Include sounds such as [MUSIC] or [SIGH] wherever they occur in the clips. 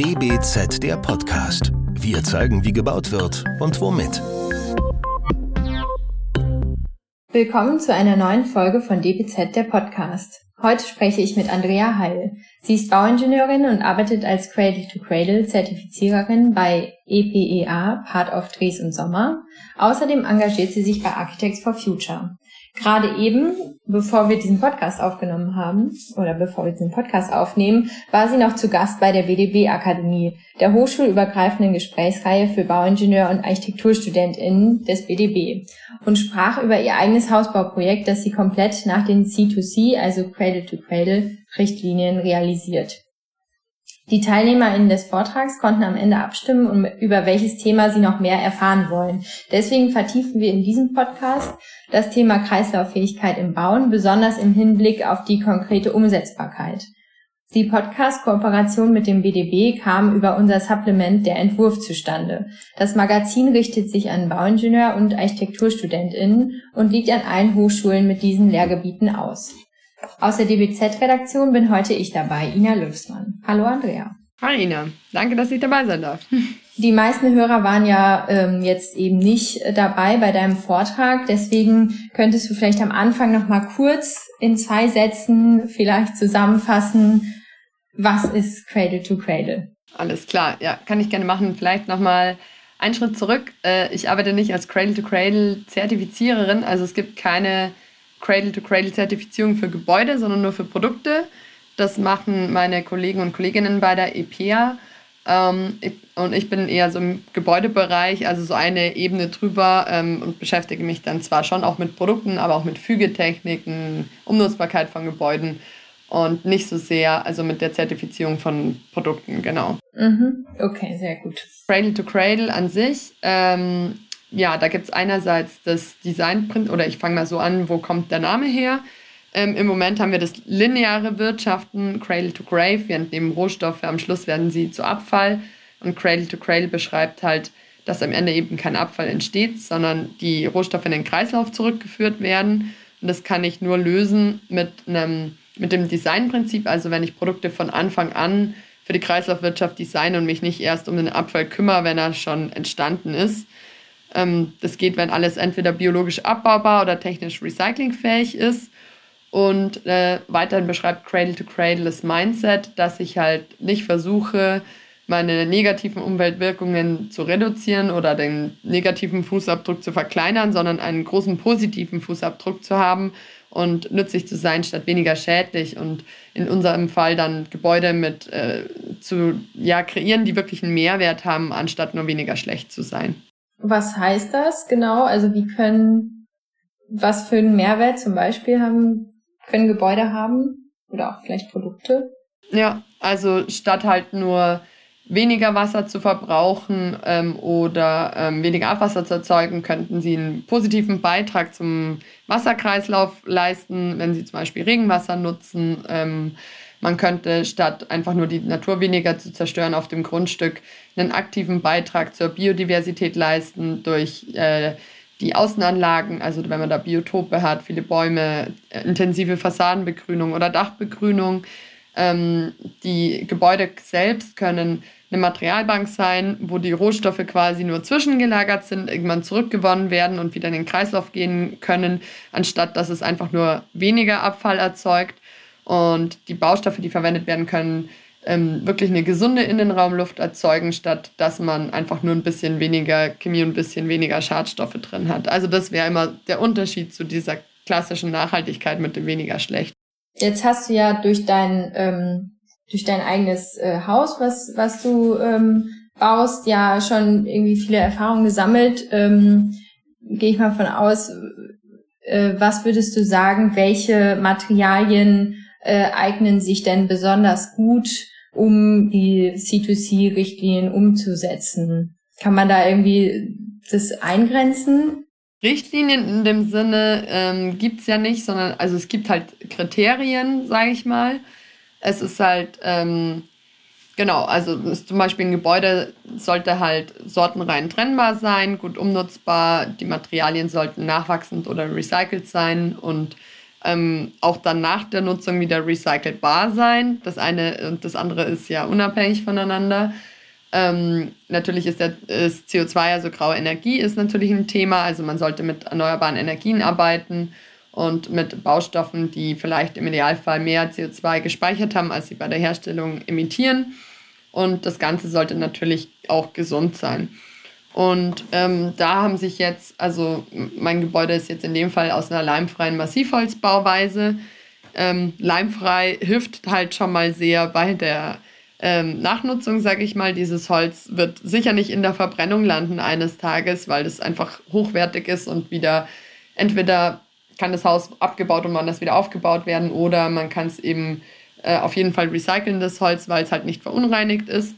DBZ der Podcast. Wir zeigen, wie gebaut wird und womit. Willkommen zu einer neuen Folge von DBZ der Podcast. Heute spreche ich mit Andrea Heil. Sie ist Bauingenieurin und arbeitet als Cradle-to-Cradle-Zertifiziererin bei EPEA, Part of Dres und Sommer. Außerdem engagiert sie sich bei Architects for Future. Gerade eben, bevor wir diesen Podcast aufgenommen haben, oder bevor wir diesen Podcast aufnehmen, war sie noch zu Gast bei der WDB Akademie, der hochschulübergreifenden Gesprächsreihe für Bauingenieur- und ArchitekturstudentInnen des BDB, und sprach über ihr eigenes Hausbauprojekt, das sie komplett nach den C2C, also Cradle-to-Cradle, Richtlinien realisiert. Die TeilnehmerInnen des Vortrags konnten am Ende abstimmen, über welches Thema sie noch mehr erfahren wollen. Deswegen vertiefen wir in diesem Podcast das Thema Kreislauffähigkeit im Bauen, besonders im Hinblick auf die konkrete Umsetzbarkeit. Die Podcast-Kooperation mit dem BDB kam über unser Supplement Der Entwurf zustande. Das Magazin richtet sich an Bauingenieur- und ArchitekturstudentInnen und liegt an allen Hochschulen mit diesen Lehrgebieten aus. Aus der DBZ-Redaktion bin heute ich dabei, Ina Löfsmann. Hallo Andrea. Hi Ina, danke, dass ich dabei sein darf. [LAUGHS] Die meisten Hörer waren ja ähm, jetzt eben nicht dabei bei deinem Vortrag, deswegen könntest du vielleicht am Anfang noch mal kurz in zwei Sätzen vielleicht zusammenfassen, was ist Cradle to Cradle? Alles klar, ja, kann ich gerne machen. Vielleicht noch mal einen Schritt zurück. Äh, ich arbeite nicht als Cradle to Cradle Zertifiziererin, also es gibt keine Cradle-to-Cradle-Zertifizierung für Gebäude, sondern nur für Produkte. Das machen meine Kollegen und Kolleginnen bei der EPA. Ähm, und ich bin eher so im Gebäudebereich, also so eine Ebene drüber ähm, und beschäftige mich dann zwar schon auch mit Produkten, aber auch mit Fügetechniken, Umnutzbarkeit von Gebäuden und nicht so sehr also mit der Zertifizierung von Produkten, genau. Mhm. Okay, sehr gut. Cradle to Cradle an sich ähm, ja, da gibt es einerseits das Designprint, oder ich fange mal so an, wo kommt der Name her? Ähm, Im Moment haben wir das lineare Wirtschaften, Cradle to Grave. Wir entnehmen Rohstoffe, am Schluss werden sie zu Abfall. Und Cradle to Cradle beschreibt halt, dass am Ende eben kein Abfall entsteht, sondern die Rohstoffe in den Kreislauf zurückgeführt werden. Und das kann ich nur lösen mit, einem, mit dem Designprinzip. Also wenn ich Produkte von Anfang an für die Kreislaufwirtschaft designe und mich nicht erst um den Abfall kümmere, wenn er schon entstanden ist. Ähm, das geht, wenn alles entweder biologisch abbaubar oder technisch recyclingfähig ist. Und äh, weiterhin beschreibt Cradle to Cradle das Mindset, dass ich halt nicht versuche, meine negativen Umweltwirkungen zu reduzieren oder den negativen Fußabdruck zu verkleinern, sondern einen großen positiven Fußabdruck zu haben und nützlich zu sein statt weniger schädlich und in unserem Fall dann Gebäude mit äh, zu ja, kreieren, die wirklich einen Mehrwert haben, anstatt nur weniger schlecht zu sein. Was heißt das genau? Also wie können, was für einen Mehrwert zum Beispiel haben, können Gebäude haben oder auch vielleicht Produkte? Ja, also statt halt nur weniger Wasser zu verbrauchen ähm, oder ähm, weniger Abwasser zu erzeugen, könnten sie einen positiven Beitrag zum Wasserkreislauf leisten, wenn sie zum Beispiel Regenwasser nutzen. Ähm, man könnte statt einfach nur die Natur weniger zu zerstören auf dem Grundstück einen aktiven Beitrag zur Biodiversität leisten durch äh, die Außenanlagen, also wenn man da Biotope hat, viele Bäume, äh, intensive Fassadenbegrünung oder Dachbegrünung. Ähm, die Gebäude selbst können eine Materialbank sein, wo die Rohstoffe quasi nur zwischengelagert sind, irgendwann zurückgewonnen werden und wieder in den Kreislauf gehen können, anstatt dass es einfach nur weniger Abfall erzeugt und die Baustoffe, die verwendet werden können, ähm, wirklich eine gesunde Innenraumluft erzeugen, statt dass man einfach nur ein bisschen weniger Chemie und ein bisschen weniger Schadstoffe drin hat. Also das wäre immer der Unterschied zu dieser klassischen Nachhaltigkeit mit dem weniger schlecht. Jetzt hast du ja durch dein, ähm, durch dein eigenes äh, Haus, was, was du ähm, baust, ja schon irgendwie viele Erfahrungen gesammelt. Ähm, Gehe ich mal von aus, äh, was würdest du sagen, welche Materialien äh, eignen sich denn besonders gut, um die C2C-Richtlinien umzusetzen? Kann man da irgendwie das eingrenzen? Richtlinien in dem Sinne ähm, gibt es ja nicht, sondern also es gibt halt Kriterien, sage ich mal. Es ist halt, ähm, genau, also ist zum Beispiel ein Gebäude sollte halt sortenrein trennbar sein, gut umnutzbar, die Materialien sollten nachwachsend oder recycelt sein und ähm, auch dann nach der Nutzung wieder recycelbar sein. Das eine und das andere ist ja unabhängig voneinander. Ähm, natürlich ist, der, ist CO2, also graue Energie, ist natürlich ein Thema. Also man sollte mit erneuerbaren Energien arbeiten und mit Baustoffen, die vielleicht im Idealfall mehr CO2 gespeichert haben, als sie bei der Herstellung emittieren. Und das Ganze sollte natürlich auch gesund sein. Und ähm, da haben sich jetzt, also mein Gebäude ist jetzt in dem Fall aus einer leimfreien Massivholzbauweise. Ähm, leimfrei hilft halt schon mal sehr bei der ähm, Nachnutzung, sage ich mal. Dieses Holz wird sicher nicht in der Verbrennung landen eines Tages, weil das einfach hochwertig ist und wieder entweder kann das Haus abgebaut und woanders wieder aufgebaut werden oder man kann es eben äh, auf jeden Fall recyceln, das Holz, weil es halt nicht verunreinigt ist.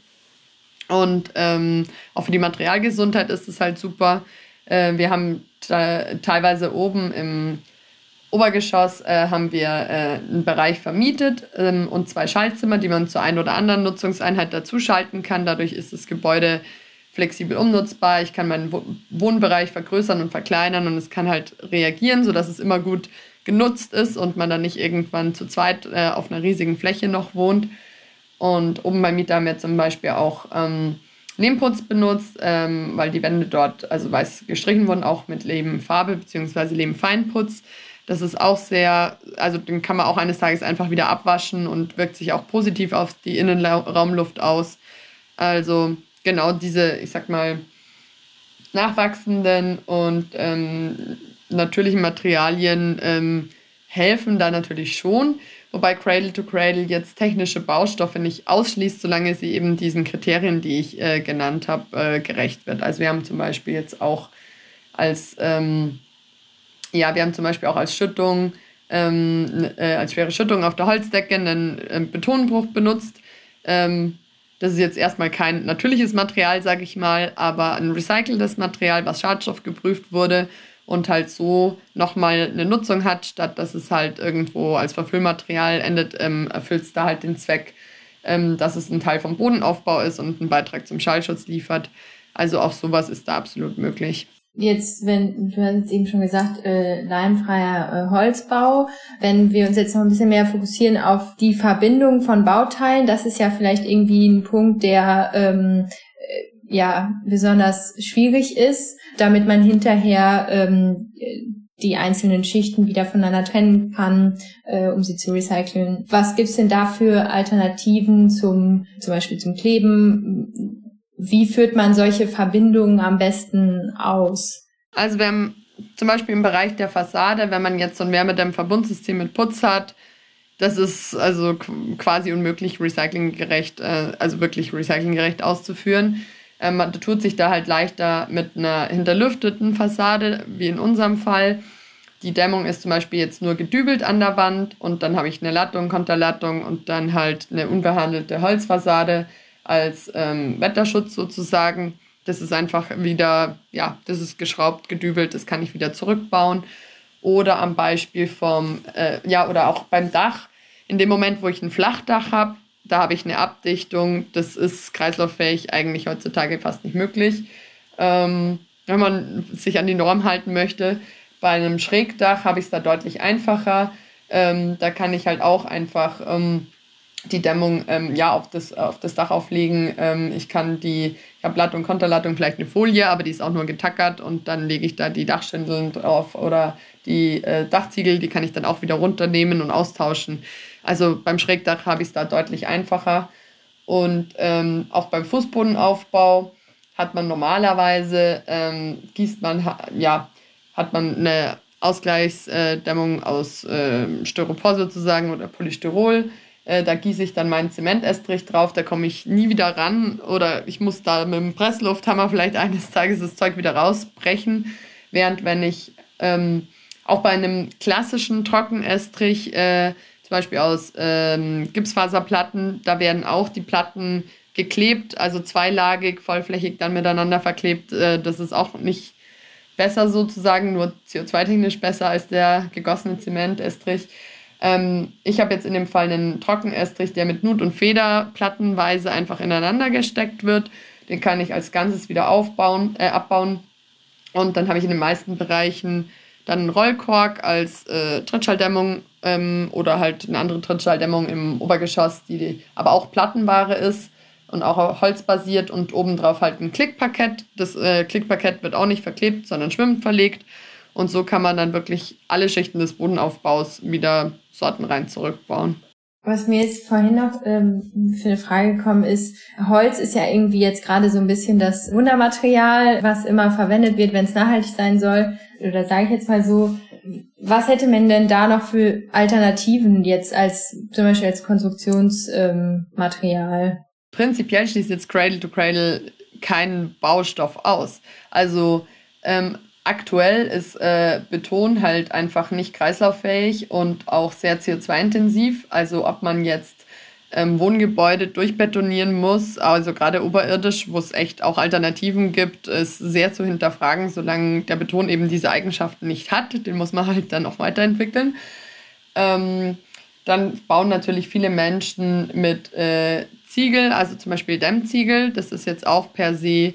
Und ähm, auch für die Materialgesundheit ist es halt super. Äh, wir haben teilweise oben im Obergeschoss äh, haben wir äh, einen Bereich vermietet ähm, und zwei Schaltzimmer, die man zur einen oder anderen Nutzungseinheit dazuschalten kann. Dadurch ist das Gebäude flexibel umnutzbar. Ich kann meinen Wohnbereich vergrößern und verkleinern und es kann halt reagieren, sodass es immer gut genutzt ist und man dann nicht irgendwann zu zweit äh, auf einer riesigen Fläche noch wohnt. Und oben beim Mieter haben wir zum Beispiel auch ähm, Lehmputz benutzt, ähm, weil die Wände dort, also weiß gestrichen wurden, auch mit Lehmfarbe bzw. Lehmfeinputz. Das ist auch sehr, also den kann man auch eines Tages einfach wieder abwaschen und wirkt sich auch positiv auf die Innenraumluft aus. Also genau diese, ich sag mal, nachwachsenden und ähm, natürlichen Materialien ähm, helfen da natürlich schon. Wobei Cradle to Cradle jetzt technische Baustoffe nicht ausschließt, solange sie eben diesen Kriterien, die ich äh, genannt habe, äh, gerecht wird. Also wir haben zum Beispiel jetzt auch als, ähm, ja, wir haben zum Beispiel auch als Schüttung, ähm, äh, als schwere Schüttung auf der Holzdecke einen äh, Betonbruch benutzt. Ähm, das ist jetzt erstmal kein natürliches Material, sage ich mal, aber ein recyceltes Material, was schadstoffgeprüft wurde und halt so nochmal eine Nutzung hat, statt dass es halt irgendwo als Verfüllmaterial endet, ähm, erfüllt es da halt den Zweck, ähm, dass es ein Teil vom Bodenaufbau ist und einen Beitrag zum Schallschutz liefert. Also auch sowas ist da absolut möglich. Jetzt, wenn du hast jetzt eben schon gesagt, äh, leimfreier äh, Holzbau. Wenn wir uns jetzt noch ein bisschen mehr fokussieren auf die Verbindung von Bauteilen, das ist ja vielleicht irgendwie ein Punkt, der ähm, ja besonders schwierig ist, damit man hinterher ähm, die einzelnen Schichten wieder voneinander trennen kann, äh, um sie zu recyceln. Was gibt's denn da für Alternativen zum zum Beispiel zum Kleben? Wie führt man solche Verbindungen am besten aus? Also wir haben zum Beispiel im Bereich der Fassade, wenn man jetzt so ein Wärmedämmverbundsystem mit Putz hat, das ist also quasi unmöglich recyclinggerecht, äh, also wirklich recyclinggerecht auszuführen. Ähm, man tut sich da halt leichter mit einer hinterlüfteten Fassade, wie in unserem Fall. Die Dämmung ist zum Beispiel jetzt nur gedübelt an der Wand und dann habe ich eine Lattung, Konterlattung und dann halt eine unbehandelte Holzfassade als ähm, Wetterschutz sozusagen. Das ist einfach wieder, ja, das ist geschraubt, gedübelt, das kann ich wieder zurückbauen. Oder am Beispiel vom, äh, ja, oder auch beim Dach. In dem Moment, wo ich ein Flachdach habe, da habe ich eine Abdichtung. Das ist kreislauffähig eigentlich heutzutage fast nicht möglich. Ähm, wenn man sich an die Norm halten möchte. Bei einem Schrägdach habe ich es da deutlich einfacher. Ähm, da kann ich halt auch einfach ähm, die Dämmung ähm, ja, auf, das, auf das Dach auflegen. Ähm, ich kann die, ich habe Lattung, Konterlattung, vielleicht eine Folie, aber die ist auch nur getackert und dann lege ich da die Dachschindeln drauf oder die äh, Dachziegel, die kann ich dann auch wieder runternehmen und austauschen. Also beim Schrägdach habe ich es da deutlich einfacher. Und ähm, auch beim Fußbodenaufbau hat man normalerweise, ähm, gießt man, ja, hat man eine Ausgleichsdämmung aus äh, Styropor sozusagen oder Polystyrol. Äh, da gieße ich dann meinen Zementestrich drauf, da komme ich nie wieder ran oder ich muss da mit dem Presslufthammer vielleicht eines Tages das Zeug wieder rausbrechen. Während wenn ich ähm, auch bei einem klassischen Trockenestrich äh, Beispiel aus ähm, Gipsfaserplatten. Da werden auch die Platten geklebt, also zweilagig, vollflächig dann miteinander verklebt. Äh, das ist auch nicht besser sozusagen, nur CO2-technisch besser als der gegossene Zementestrich. Ähm, ich habe jetzt in dem Fall einen Trockenestrich, der mit Nut und Feder plattenweise einfach ineinander gesteckt wird. Den kann ich als Ganzes wieder aufbauen, äh, abbauen. Und dann habe ich in den meisten Bereichen Dann Rollkork als äh, Trittschalldämmung ähm, oder halt eine andere Trittschalldämmung im Obergeschoss, die aber auch Plattenware ist und auch holzbasiert und obendrauf halt ein Klickparkett. Das äh, Klickparkett wird auch nicht verklebt, sondern schwimmend verlegt. Und so kann man dann wirklich alle Schichten des Bodenaufbaus wieder sortenrein zurückbauen. Was mir jetzt vorhin noch ähm, für eine Frage gekommen ist, Holz ist ja irgendwie jetzt gerade so ein bisschen das Wundermaterial, was immer verwendet wird, wenn es nachhaltig sein soll. Oder sage ich jetzt mal so, was hätte man denn da noch für Alternativen jetzt als zum Beispiel als Konstruktionsmaterial? Ähm, Prinzipiell schließt jetzt Cradle to Cradle keinen Baustoff aus. Also ähm, aktuell ist äh, Beton halt einfach nicht kreislauffähig und auch sehr CO2-intensiv. Also ob man jetzt ähm, Wohngebäude durchbetonieren muss, also gerade oberirdisch, wo es echt auch Alternativen gibt, ist sehr zu hinterfragen, solange der Beton eben diese Eigenschaften nicht hat. Den muss man halt dann auch weiterentwickeln. Ähm, dann bauen natürlich viele Menschen mit äh, Ziegel, also zum Beispiel Dämmziegel. Das ist jetzt auch per se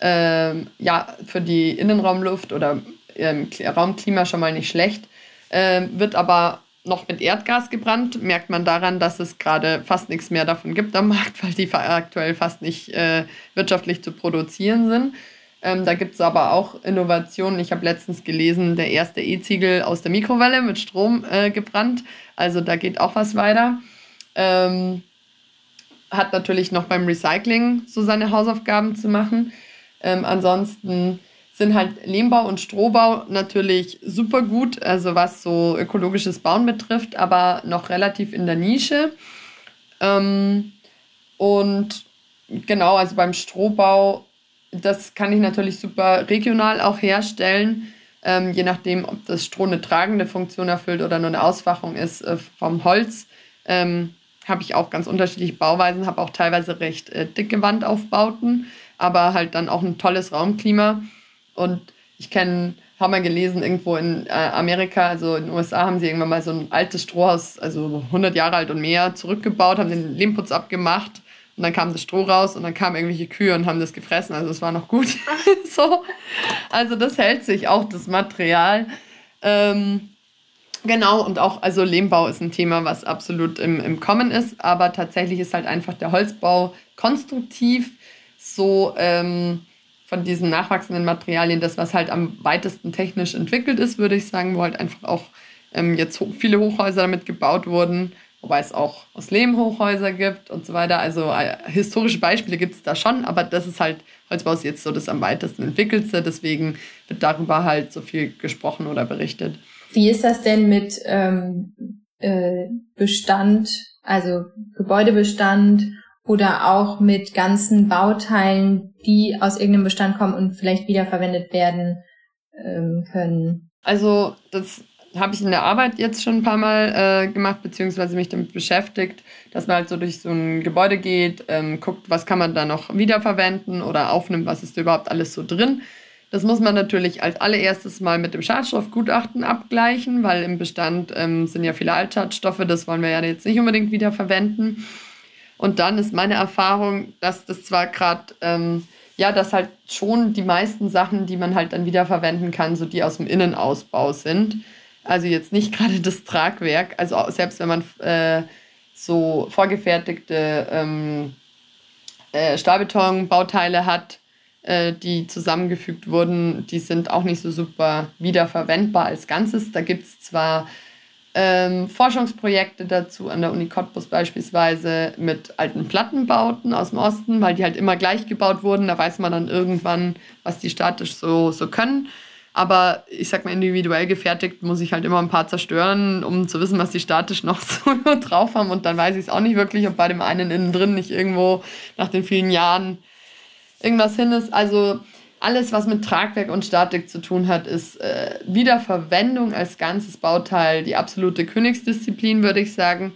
ähm, ja, für die Innenraumluft oder ähm, Raumklima schon mal nicht schlecht. Ähm, wird aber noch mit Erdgas gebrannt, merkt man daran, dass es gerade fast nichts mehr davon gibt am [LAUGHS] Markt, weil die aktuell fast nicht äh, wirtschaftlich zu produzieren sind. Ähm, da gibt es aber auch Innovationen. Ich habe letztens gelesen, der erste E-Ziegel aus der Mikrowelle mit Strom äh, gebrannt. Also da geht auch was weiter. Ähm, hat natürlich noch beim Recycling so seine Hausaufgaben zu machen. Ähm, ansonsten sind halt Lehmbau und Strohbau natürlich super gut, also was so ökologisches Bauen betrifft, aber noch relativ in der Nische. Ähm, und genau, also beim Strohbau, das kann ich natürlich super regional auch herstellen, ähm, je nachdem, ob das Stroh eine tragende Funktion erfüllt oder nur eine Ausfachung ist äh, vom Holz. Ähm, habe ich auch ganz unterschiedliche Bauweisen, habe auch teilweise recht äh, dicke Wandaufbauten aber halt dann auch ein tolles Raumklima. Und ich kenne, habe mal gelesen, irgendwo in äh, Amerika, also in den USA, haben sie irgendwann mal so ein altes Strohhaus, also 100 Jahre alt und mehr, zurückgebaut, haben den Lehmputz abgemacht und dann kam das Stroh raus und dann kamen irgendwelche Kühe und haben das gefressen. Also es war noch gut. [LAUGHS] [LAUGHS] so. Also das hält sich auch, das Material. Ähm, genau, und auch, also Lehmbau ist ein Thema, was absolut im, im Kommen ist, aber tatsächlich ist halt einfach der Holzbau konstruktiv so ähm, von diesen nachwachsenden Materialien das, was halt am weitesten technisch entwickelt ist, würde ich sagen, wo halt einfach auch ähm, jetzt viele Hochhäuser damit gebaut wurden, wobei es auch aus Lehm Hochhäuser gibt und so weiter. Also äh, historische Beispiele gibt es da schon, aber das ist halt, Holzbau ist jetzt so das am weitesten entwickelte, deswegen wird darüber halt so viel gesprochen oder berichtet. Wie ist das denn mit ähm, äh, Bestand, also Gebäudebestand oder auch mit ganzen Bauteilen, die aus irgendeinem Bestand kommen und vielleicht wiederverwendet werden ähm, können. Also das habe ich in der Arbeit jetzt schon ein paar Mal äh, gemacht, beziehungsweise mich damit beschäftigt, dass man halt so durch so ein Gebäude geht, ähm, guckt, was kann man da noch wiederverwenden oder aufnimmt, was ist da überhaupt alles so drin. Das muss man natürlich als allererstes mal mit dem Schadstoffgutachten abgleichen, weil im Bestand ähm, sind ja viele Altschadstoffe, das wollen wir ja jetzt nicht unbedingt wiederverwenden. Und dann ist meine Erfahrung, dass das zwar gerade, ähm, ja, dass halt schon die meisten Sachen, die man halt dann wiederverwenden kann, so die aus dem Innenausbau sind. Also jetzt nicht [LAUGHS] gerade das Tragwerk. Also selbst wenn man äh, so vorgefertigte ähm, äh, Stahlbetonbauteile hat, äh, die zusammengefügt wurden, die sind auch nicht so super wiederverwendbar als Ganzes. Da gibt es zwar ähm, Forschungsprojekte dazu an der Uni Cottbus beispielsweise mit alten Plattenbauten aus dem Osten, weil die halt immer gleich gebaut wurden. Da weiß man dann irgendwann, was die statisch so, so können. Aber ich sag mal, individuell gefertigt muss ich halt immer ein paar zerstören, um zu wissen, was die statisch noch [LAUGHS] so drauf haben. Und dann weiß ich es auch nicht wirklich, ob bei dem einen innen drin nicht irgendwo nach den vielen Jahren irgendwas hin ist. Also alles, was mit Tragwerk und Statik zu tun hat, ist äh, Wiederverwendung als ganzes Bauteil die absolute Königsdisziplin, würde ich sagen.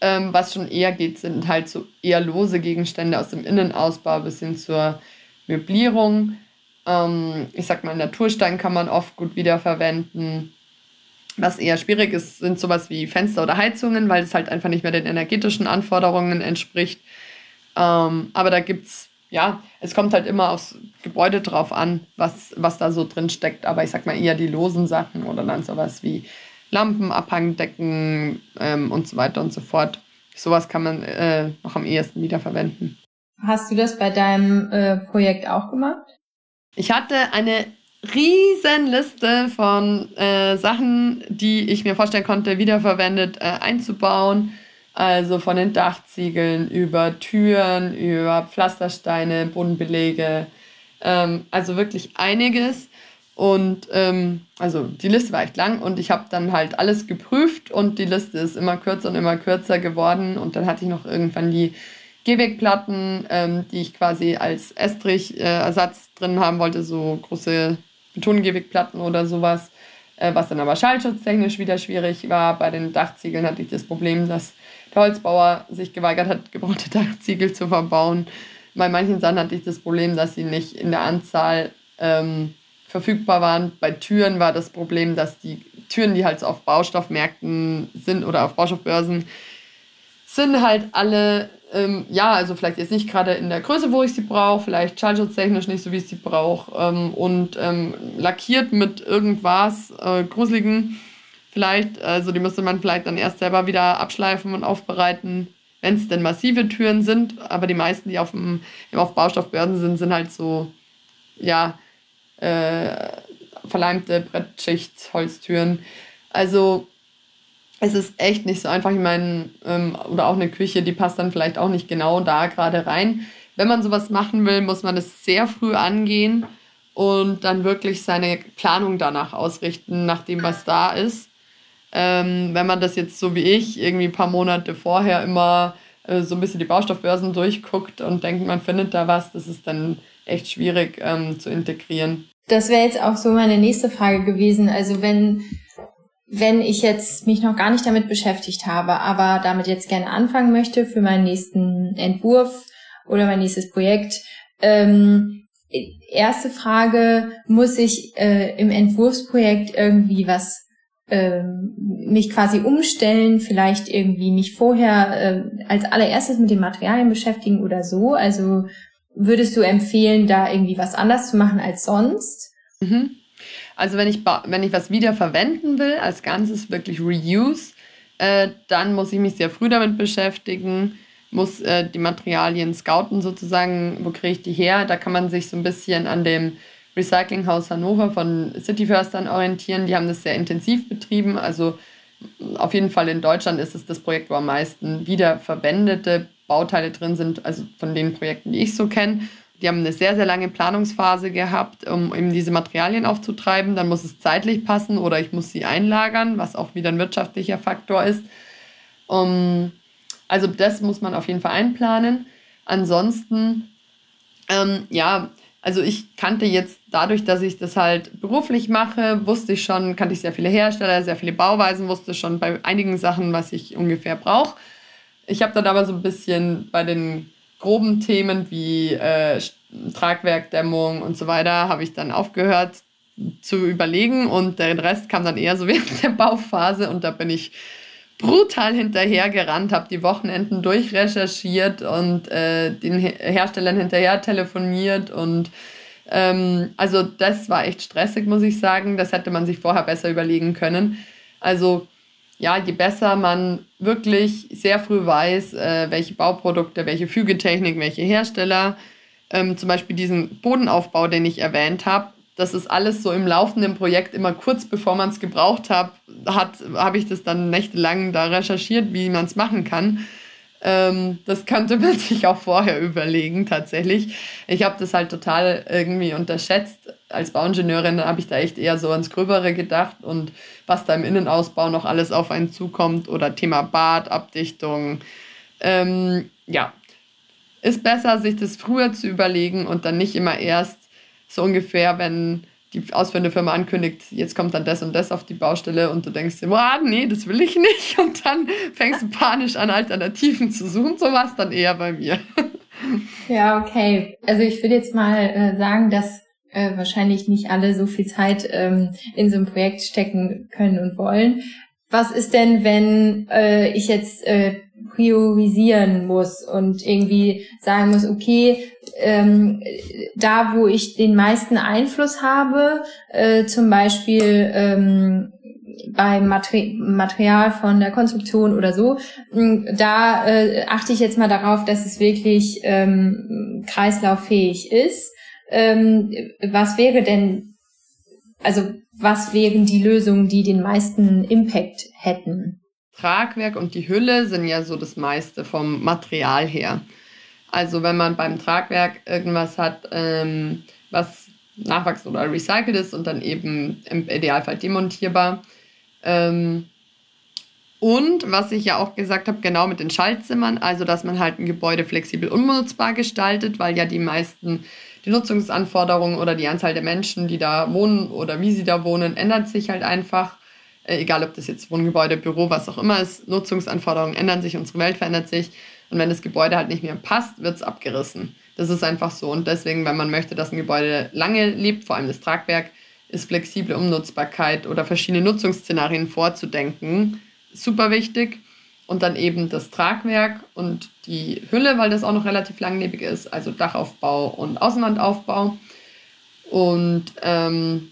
Ähm, was schon eher geht, sind halt so eher lose Gegenstände aus dem Innenausbau bis hin zur Möblierung. Ähm, ich sag mal, Naturstein kann man oft gut wiederverwenden. Was eher schwierig ist, sind sowas wie Fenster oder Heizungen, weil es halt einfach nicht mehr den energetischen Anforderungen entspricht. Ähm, aber da gibt es ja, es kommt halt immer aufs Gebäude drauf an, was, was da so drin steckt. Aber ich sag mal eher die losen Sachen oder dann sowas wie Lampen, Abhangdecken ähm, und so weiter und so fort. Sowas kann man äh, noch am ehesten wiederverwenden. Hast du das bei deinem äh, Projekt auch gemacht? Ich hatte eine riesen Liste von äh, Sachen, die ich mir vorstellen konnte, wiederverwendet äh, einzubauen. Also von den Dachziegeln über Türen, über Pflastersteine, Bodenbelege. Ähm, also wirklich einiges. Und ähm, also die Liste war echt lang und ich habe dann halt alles geprüft und die Liste ist immer kürzer und immer kürzer geworden. Und dann hatte ich noch irgendwann die Gehwegplatten, ähm, die ich quasi als Estrich-Ersatz äh, drin haben wollte, so große Betongehwegplatten oder sowas, äh, was dann aber schallschutztechnisch wieder schwierig war. Bei den Dachziegeln hatte ich das Problem, dass der Holzbauer sich geweigert hat, gebrauchte Dachziegel zu verbauen. Bei manchen Sachen hatte ich das Problem, dass sie nicht in der Anzahl ähm, verfügbar waren. Bei Türen war das Problem, dass die Türen, die halt so auf Baustoffmärkten sind oder auf Baustoffbörsen, sind halt alle, ähm, ja, also vielleicht jetzt nicht gerade in der Größe, wo ich sie brauche, vielleicht schallschutztechnisch nicht so, wie ich sie brauche ähm, und ähm, lackiert mit irgendwas äh, Gruseligen vielleicht. Also die müsste man vielleicht dann erst selber wieder abschleifen und aufbereiten, wenn es denn massive Türen sind. Aber die meisten, die auf, dem, auf Baustoffbörsen sind, sind halt so, ja, äh, verleimte Brettschicht, Holztüren. Also es ist echt nicht so einfach. Ich meine, ähm, oder auch eine Küche, die passt dann vielleicht auch nicht genau da gerade rein. Wenn man sowas machen will, muss man es sehr früh angehen und dann wirklich seine Planung danach ausrichten, nach dem, was da ist. Ähm, wenn man das jetzt so wie ich irgendwie ein paar Monate vorher immer äh, so ein bisschen die Baustoffbörsen durchguckt und denkt, man findet da was, das ist dann echt schwierig ähm, zu integrieren. Das wäre jetzt auch so meine nächste Frage gewesen. Also wenn, wenn ich jetzt mich noch gar nicht damit beschäftigt habe, aber damit jetzt gerne anfangen möchte für meinen nächsten Entwurf oder mein nächstes Projekt, ähm, erste Frage, muss ich äh, im Entwurfsprojekt irgendwie was ähm, mich quasi umstellen, vielleicht irgendwie mich vorher äh, als allererstes mit den Materialien beschäftigen oder so. Also würdest du empfehlen, da irgendwie was anders zu machen als sonst? Mhm. Also wenn ich, wenn ich was wieder verwenden will, als Ganzes wirklich Reuse, äh, dann muss ich mich sehr früh damit beschäftigen, muss äh, die Materialien scouten sozusagen, wo kriege ich die her. Da kann man sich so ein bisschen an dem Recyclinghaus Hannover von Cityförstern orientieren. Die haben das sehr intensiv betrieben. Also auf jeden Fall in Deutschland ist es das Projekt, wo am meisten wiederverwendete Bauteile drin sind, also von den Projekten, die ich so kenne. Die haben eine sehr, sehr lange Planungsphase gehabt, um eben diese Materialien aufzutreiben. Dann muss es zeitlich passen oder ich muss sie einlagern, was auch wieder ein wirtschaftlicher Faktor ist. Um, also das muss man auf jeden Fall einplanen. Ansonsten, ähm, ja, also ich kannte jetzt dadurch, dass ich das halt beruflich mache, wusste ich schon, kannte ich sehr viele Hersteller, sehr viele Bauweisen, wusste schon bei einigen Sachen, was ich ungefähr brauche. Ich habe dann aber so ein bisschen bei den groben Themen wie äh, Tragwerkdämmung und so weiter, habe ich dann aufgehört zu überlegen und der Rest kam dann eher so [LAUGHS] während der Bauphase und da bin ich brutal hinterher gerannt, habe die Wochenenden durchrecherchiert und äh, den Herstellern hinterher telefoniert und ähm, also das war echt stressig, muss ich sagen. Das hätte man sich vorher besser überlegen können. Also ja, je besser man wirklich sehr früh weiß, äh, welche Bauprodukte, welche Fügetechnik, welche Hersteller, ähm, zum Beispiel diesen Bodenaufbau, den ich erwähnt habe, das ist alles so im laufenden Projekt immer kurz bevor man es gebraucht hat, hat habe ich das dann nächtelang da recherchiert, wie man es machen kann. Ähm, das könnte man [LAUGHS] sich auch vorher überlegen, tatsächlich. Ich habe das halt total irgendwie unterschätzt. Als Bauingenieurin habe ich da echt eher so ans Gröbere gedacht und was da im Innenausbau noch alles auf einen zukommt oder Thema Bad, Abdichtung. Ähm, ja, ist besser, sich das früher zu überlegen und dann nicht immer erst so ungefähr, wenn die ausführende Firma ankündigt, jetzt kommt dann das und das auf die Baustelle und du denkst dir, boah, nee, das will ich [LAUGHS] nicht. Und dann fängst du panisch an, Alternativen zu suchen. So war es dann eher bei mir. Ja, okay. Also ich würde jetzt mal äh, sagen, dass äh, wahrscheinlich nicht alle so viel Zeit ähm, in so ein Projekt stecken können und wollen. was ist denn, wenn äh, ich jetzt äh, priorisieren muss und irgendwie sagen muss, okay, ähm, da wo ich den meisten Einfluss habe, äh, zum Beispiel ähm, beim Materi Material von der Konstruktion oder so, da äh, achte ich jetzt mal darauf, dass es wirklich ähm, kreislauffähig ist. Ähm, was wäre denn, also was wären die Lösungen, die den meisten Impact hätten? Tragwerk und die Hülle sind ja so das meiste vom Material her. Also wenn man beim Tragwerk irgendwas hat, ähm, was nachwachsen oder recycelt ist und dann eben im Idealfall demontierbar. Ähm, und was ich ja auch gesagt habe, genau mit den Schaltzimmern, also dass man halt ein Gebäude flexibel unnutzbar gestaltet, weil ja die meisten, die Nutzungsanforderungen oder die Anzahl der Menschen, die da wohnen oder wie sie da wohnen, ändert sich halt einfach. Äh, egal ob das jetzt Wohngebäude, Büro, was auch immer ist, Nutzungsanforderungen ändern sich, unsere Welt verändert sich. Und wenn das Gebäude halt nicht mehr passt, wird es abgerissen. Das ist einfach so. Und deswegen, wenn man möchte, dass ein Gebäude lange lebt, vor allem das Tragwerk, ist flexible Umnutzbarkeit oder verschiedene Nutzungsszenarien vorzudenken super wichtig. Und dann eben das Tragwerk und die Hülle, weil das auch noch relativ langlebig ist, also Dachaufbau und Außenwandaufbau. Und ähm,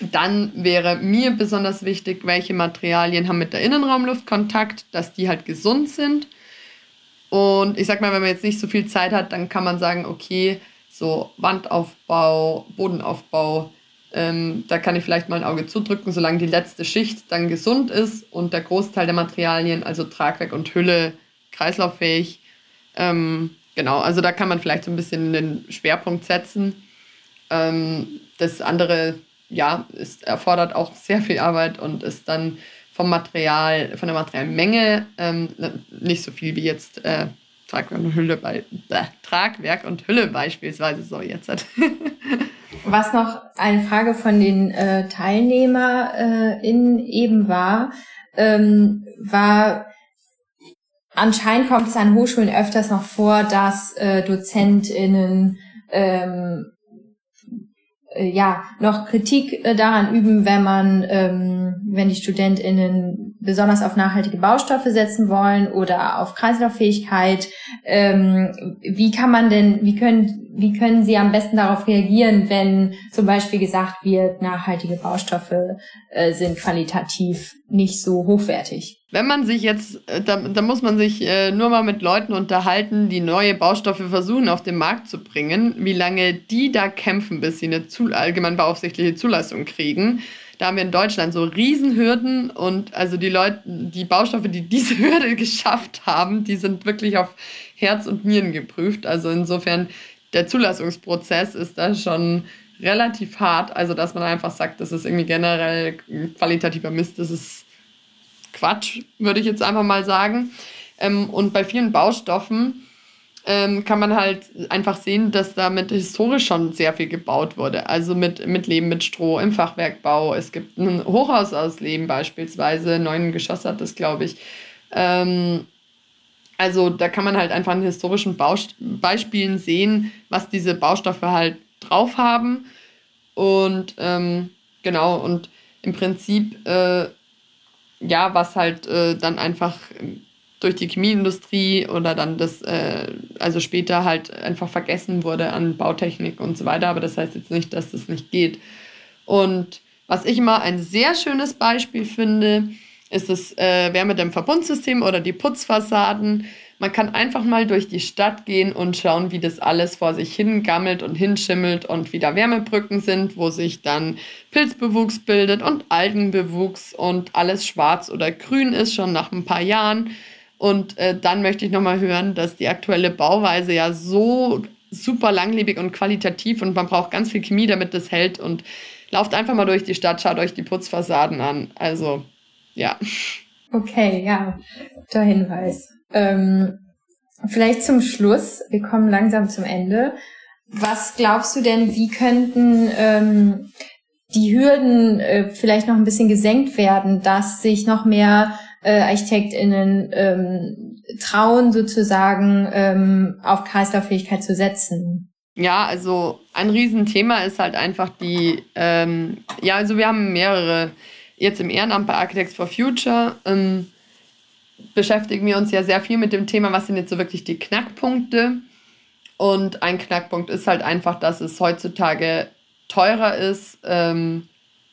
dann wäre mir besonders wichtig, welche Materialien haben mit der Innenraumluft Kontakt, dass die halt gesund sind. Und ich sag mal, wenn man jetzt nicht so viel Zeit hat, dann kann man sagen, okay, so Wandaufbau, Bodenaufbau, ähm, da kann ich vielleicht mal ein Auge zudrücken, solange die letzte Schicht dann gesund ist und der Großteil der Materialien, also Tragwerk und Hülle, kreislauffähig. Ähm, genau, also da kann man vielleicht so ein bisschen den Schwerpunkt setzen. Ähm, das andere ja, es erfordert auch sehr viel Arbeit und ist dann vom Material, von der Materialmenge ähm, nicht so viel wie jetzt äh, Tragwerk und Hülle bei äh, Tragwerk und Hülle beispielsweise so jetzt hat. [LAUGHS] Was noch eine Frage von den äh, TeilnehmerInnen äh, eben war, ähm, war anscheinend kommt es an Hochschulen öfters noch vor, dass äh, DozentInnen ähm, äh, ja noch Kritik äh, daran üben, wenn man, ähm, wenn die StudentInnen besonders auf nachhaltige Baustoffe setzen wollen oder auf Kreislauffähigkeit. Ähm, wie kann man denn, wie können, wie können Sie am besten darauf reagieren, wenn zum Beispiel gesagt wird, nachhaltige Baustoffe äh, sind qualitativ nicht so hochwertig? Wenn man sich jetzt, äh, da, da muss man sich äh, nur mal mit Leuten unterhalten, die neue Baustoffe versuchen auf den Markt zu bringen, wie lange die da kämpfen, bis sie eine zu, allgemein beaufsichtliche Zulassung kriegen. Da haben wir in Deutschland so Riesenhürden und also die Leute, die Baustoffe, die diese [LAUGHS] Hürde geschafft haben, die sind wirklich auf Herz und Nieren geprüft. Also insofern, der Zulassungsprozess ist da schon relativ hart. Also dass man einfach sagt, das ist irgendwie generell qualitativer Mist, das ist Quatsch, würde ich jetzt einfach mal sagen. Ähm, und bei vielen Baustoffen ähm, kann man halt einfach sehen, dass damit historisch schon sehr viel gebaut wurde. Also mit, mit Leben mit Stroh im Fachwerkbau. Es gibt ein Hochhaus aus Leben beispielsweise, neun Geschoss hat das, glaube ich. Ähm, also da kann man halt einfach an historischen Baust Beispielen sehen, was diese Baustoffe halt drauf haben. Und ähm, genau, und im Prinzip äh, ja, was halt äh, dann einfach durch die Chemieindustrie oder dann das, äh, also später halt einfach vergessen wurde an Bautechnik und so weiter. Aber das heißt jetzt nicht, dass das nicht geht. Und was ich immer ein sehr schönes Beispiel finde, ist das äh, Wärmedämmverbundsystem oder die Putzfassaden. Man kann einfach mal durch die Stadt gehen und schauen, wie das alles vor sich hingammelt und hinschimmelt und wie da Wärmebrücken sind, wo sich dann Pilzbewuchs bildet und Algenbewuchs und alles schwarz oder grün ist schon nach ein paar Jahren. Und äh, dann möchte ich nochmal hören, dass die aktuelle Bauweise ja so super langlebig und qualitativ und man braucht ganz viel Chemie, damit das hält. Und lauft einfach mal durch die Stadt, schaut euch die Putzfassaden an. Also, ja. Okay, ja, guter Hinweis. Ähm, vielleicht zum Schluss, wir kommen langsam zum Ende. Was glaubst du denn, wie könnten ähm, die Hürden äh, vielleicht noch ein bisschen gesenkt werden, dass sich noch mehr äh, ArchitektInnen ähm, trauen, sozusagen ähm, auf Kreislauffähigkeit zu setzen? Ja, also ein Riesenthema ist halt einfach die, ähm, ja, also wir haben mehrere jetzt im Ehrenamt bei Architects for Future ähm, beschäftigen wir uns ja sehr viel mit dem Thema, was sind jetzt so wirklich die Knackpunkte. Und ein Knackpunkt ist halt einfach, dass es heutzutage teurer ist, ähm,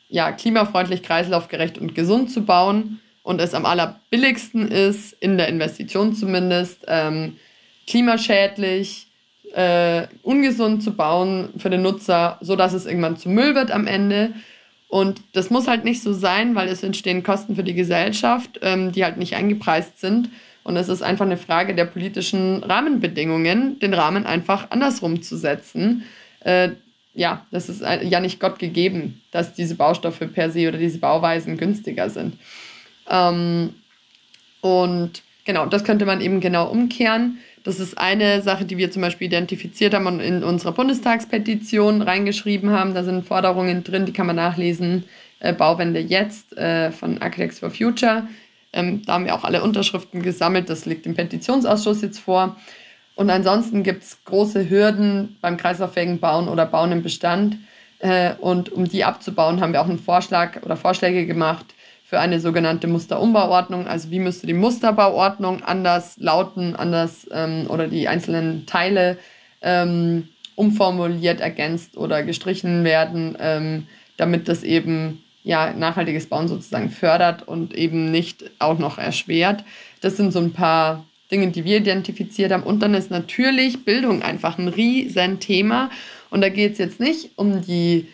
ja, klimafreundlich, kreislaufgerecht und gesund zu bauen und es am allerbilligsten ist, in der Investition zumindest, ähm, klimaschädlich, äh, ungesund zu bauen für den Nutzer, sodass es irgendwann zu Müll wird am Ende. Und das muss halt nicht so sein, weil es entstehen Kosten für die Gesellschaft, ähm, die halt nicht eingepreist sind. Und es ist einfach eine Frage der politischen Rahmenbedingungen, den Rahmen einfach andersrum zu setzen. Äh, ja, das ist ja nicht Gott gegeben, dass diese Baustoffe per se oder diese Bauweisen günstiger sind. Ähm, und genau, das könnte man eben genau umkehren. Das ist eine Sache, die wir zum Beispiel identifiziert haben und in unserer Bundestagspetition reingeschrieben haben. Da sind Forderungen drin, die kann man nachlesen. Äh, Bauwende jetzt äh, von Architects for Future. Ähm, da haben wir auch alle Unterschriften gesammelt. Das liegt im Petitionsausschuss jetzt vor. Und ansonsten gibt es große Hürden beim kreislauffähigen Bauen oder Bauen im Bestand. Äh, und um die abzubauen, haben wir auch einen Vorschlag oder Vorschläge gemacht, für eine sogenannte Musterumbauordnung. Also wie müsste die Musterbauordnung anders lauten, anders ähm, oder die einzelnen Teile ähm, umformuliert, ergänzt oder gestrichen werden, ähm, damit das eben ja, nachhaltiges Bauen sozusagen fördert und eben nicht auch noch erschwert. Das sind so ein paar Dinge, die wir identifiziert haben. Und dann ist natürlich Bildung einfach ein Riesenthema. Und da geht es jetzt nicht um die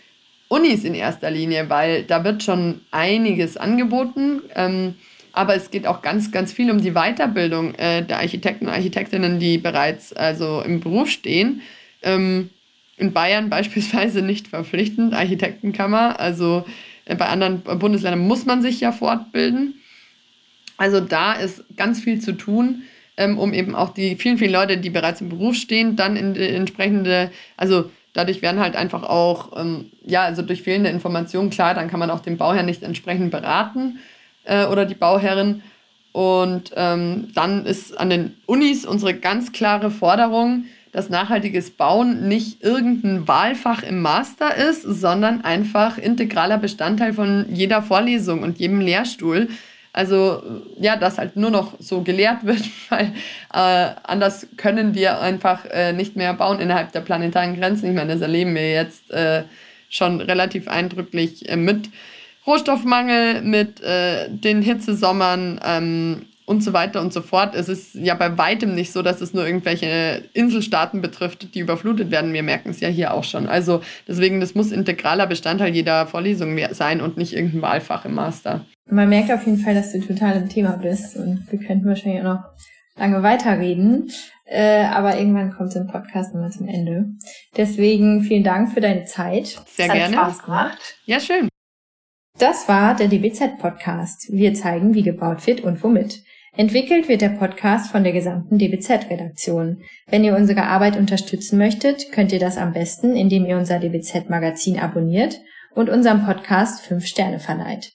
Unis in erster Linie, weil da wird schon einiges angeboten. Ähm, aber es geht auch ganz, ganz viel um die Weiterbildung äh, der Architekten und Architektinnen, die bereits also im Beruf stehen. Ähm, in Bayern [LAUGHS] beispielsweise nicht verpflichtend, Architektenkammer. Also äh, bei anderen Bundesländern muss man sich ja fortbilden. Also da ist ganz viel zu tun, ähm, um eben auch die vielen, vielen Leute, die bereits im Beruf stehen, dann in die entsprechende, also dadurch werden halt einfach auch, ähm, ja, also durch fehlende Informationen, klar, dann kann man auch den Bauherrn nicht entsprechend beraten äh, oder die Bauherrin. Und ähm, dann ist an den Unis unsere ganz klare Forderung, dass nachhaltiges Bauen nicht irgendein Wahlfach im Master ist, sondern einfach integraler Bestandteil von jeder Vorlesung und jedem Lehrstuhl. Also ja, dass halt nur noch so gelehrt [LAUGHS] wird, weil äh, anders können wir einfach äh, nicht mehr bauen innerhalb der planetaren Grenzen. Ich meine, das erleben wir jetzt äh, schon relativ eindrücklich äh, mit Rohstoffmangel, mit äh, den Hitzesommern ähm, und so weiter und so fort. Es ist ja bei weitem nicht so, dass es nur irgendwelche Inselstaaten betrifft, die überflutet werden. Wir merken es ja hier auch schon. Also deswegen, das muss integraler Bestandteil jeder Vorlesung sein und nicht irgendein Wahlfach im Master. Man merkt auf jeden Fall, dass du total im Thema bist und wir könnten wahrscheinlich auch noch lange weiterreden. Äh, aber irgendwann kommt so ein Podcast nochmal zum Ende. Deswegen vielen Dank für deine Zeit. Sehr es gerne. Hat Spaß gemacht. Ja, schön. Das war der DBZ Podcast. Wir zeigen, wie gebaut wird und womit. Entwickelt wird der Podcast von der gesamten DBZ-Redaktion. Wenn ihr unsere Arbeit unterstützen möchtet, könnt ihr das am besten, indem ihr unser DBZ-Magazin abonniert und unserem Podcast 5 Sterne verleiht.